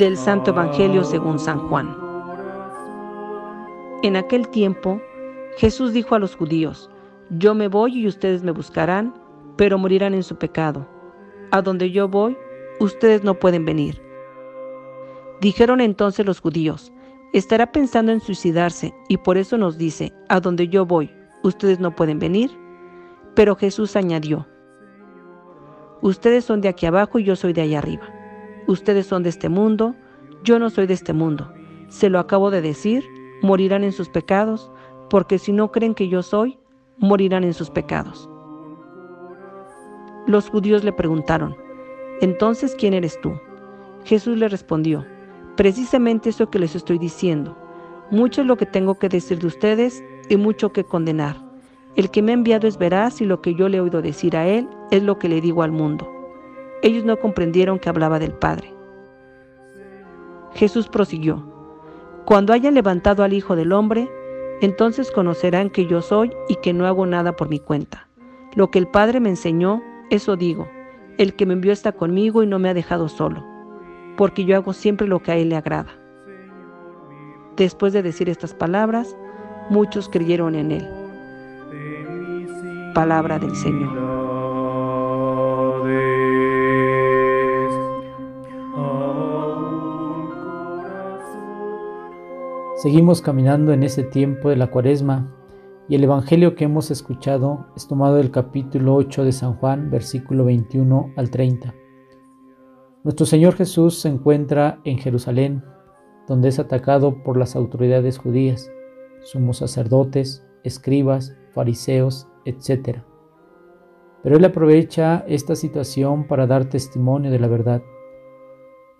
Del Santo Evangelio según San Juan. En aquel tiempo, Jesús dijo a los judíos, Yo me voy y ustedes me buscarán, pero morirán en su pecado. A donde yo voy, ustedes no pueden venir. Dijeron entonces los judíos, ¿estará pensando en suicidarse y por eso nos dice, A donde yo voy, ustedes no pueden venir? Pero Jesús añadió, Ustedes son de aquí abajo y yo soy de allá arriba. Ustedes son de este mundo, yo no soy de este mundo. Se lo acabo de decir, morirán en sus pecados, porque si no creen que yo soy, morirán en sus pecados. Los judíos le preguntaron, entonces, ¿quién eres tú? Jesús le respondió, precisamente eso que les estoy diciendo. Mucho es lo que tengo que decir de ustedes y mucho que condenar. El que me ha enviado es veraz y lo que yo le he oído decir a él es lo que le digo al mundo. Ellos no comprendieron que hablaba del Padre. Jesús prosiguió, Cuando haya levantado al Hijo del Hombre, entonces conocerán que yo soy y que no hago nada por mi cuenta. Lo que el Padre me enseñó, eso digo. El que me envió está conmigo y no me ha dejado solo, porque yo hago siempre lo que a Él le agrada. Después de decir estas palabras, muchos creyeron en Él. Palabra del Señor. Seguimos caminando en ese tiempo de la cuaresma y el Evangelio que hemos escuchado es tomado del capítulo 8 de San Juan, versículo 21 al 30. Nuestro Señor Jesús se encuentra en Jerusalén, donde es atacado por las autoridades judías, sumos sacerdotes, escribas, fariseos, etc. Pero Él aprovecha esta situación para dar testimonio de la verdad.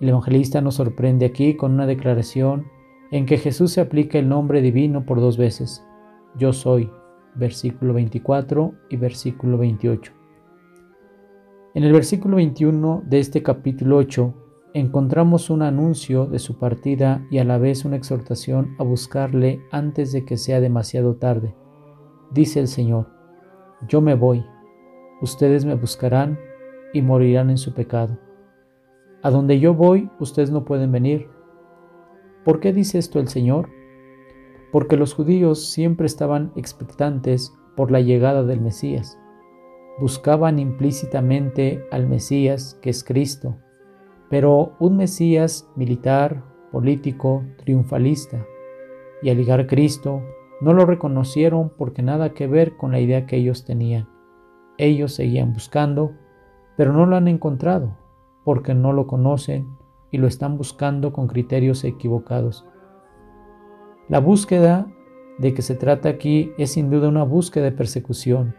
El evangelista nos sorprende aquí con una declaración en que Jesús se aplica el nombre divino por dos veces, yo soy, versículo 24 y versículo 28. En el versículo 21 de este capítulo 8 encontramos un anuncio de su partida y a la vez una exhortación a buscarle antes de que sea demasiado tarde. Dice el Señor, yo me voy, ustedes me buscarán y morirán en su pecado. A donde yo voy, ustedes no pueden venir ¿Por qué dice esto el Señor? Porque los judíos siempre estaban expectantes por la llegada del Mesías. Buscaban implícitamente al Mesías, que es Cristo, pero un Mesías militar, político, triunfalista. Y al llegar Cristo, no lo reconocieron porque nada que ver con la idea que ellos tenían. Ellos seguían buscando, pero no lo han encontrado, porque no lo conocen y lo están buscando con criterios equivocados. La búsqueda de que se trata aquí es sin duda una búsqueda de persecución.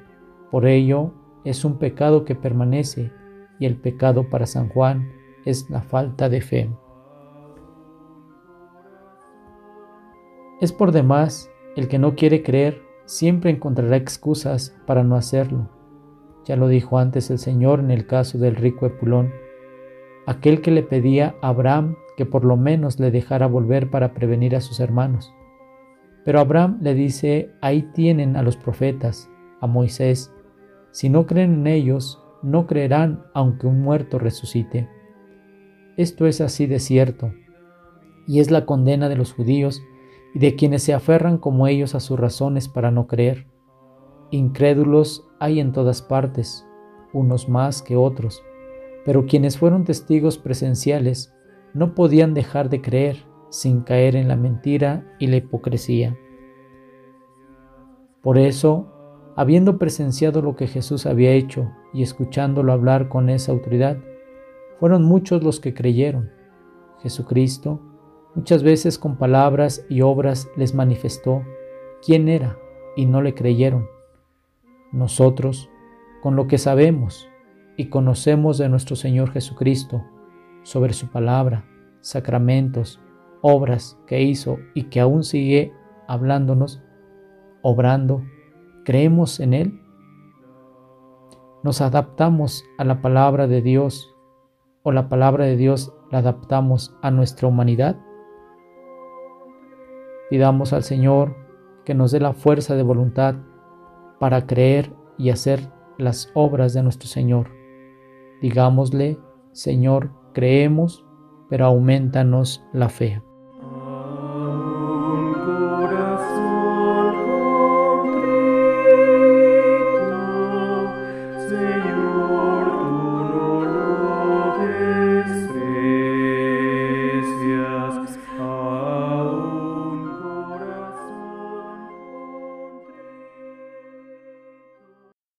Por ello, es un pecado que permanece y el pecado para San Juan es la falta de fe. Es por demás, el que no quiere creer siempre encontrará excusas para no hacerlo. Ya lo dijo antes el Señor en el caso del rico Epulón aquel que le pedía a Abraham que por lo menos le dejara volver para prevenir a sus hermanos. Pero Abraham le dice, ahí tienen a los profetas, a Moisés, si no creen en ellos, no creerán aunque un muerto resucite. Esto es así de cierto, y es la condena de los judíos y de quienes se aferran como ellos a sus razones para no creer. Incrédulos hay en todas partes, unos más que otros pero quienes fueron testigos presenciales no podían dejar de creer sin caer en la mentira y la hipocresía. Por eso, habiendo presenciado lo que Jesús había hecho y escuchándolo hablar con esa autoridad, fueron muchos los que creyeron. Jesucristo, muchas veces con palabras y obras les manifestó quién era y no le creyeron. Nosotros, con lo que sabemos, y conocemos de nuestro Señor Jesucristo, sobre su palabra, sacramentos, obras que hizo y que aún sigue hablándonos, obrando, creemos en Él. Nos adaptamos a la palabra de Dios o la palabra de Dios la adaptamos a nuestra humanidad. Pidamos al Señor que nos dé la fuerza de voluntad para creer y hacer las obras de nuestro Señor. Digámosle, Señor, creemos, pero aumentanos la fe.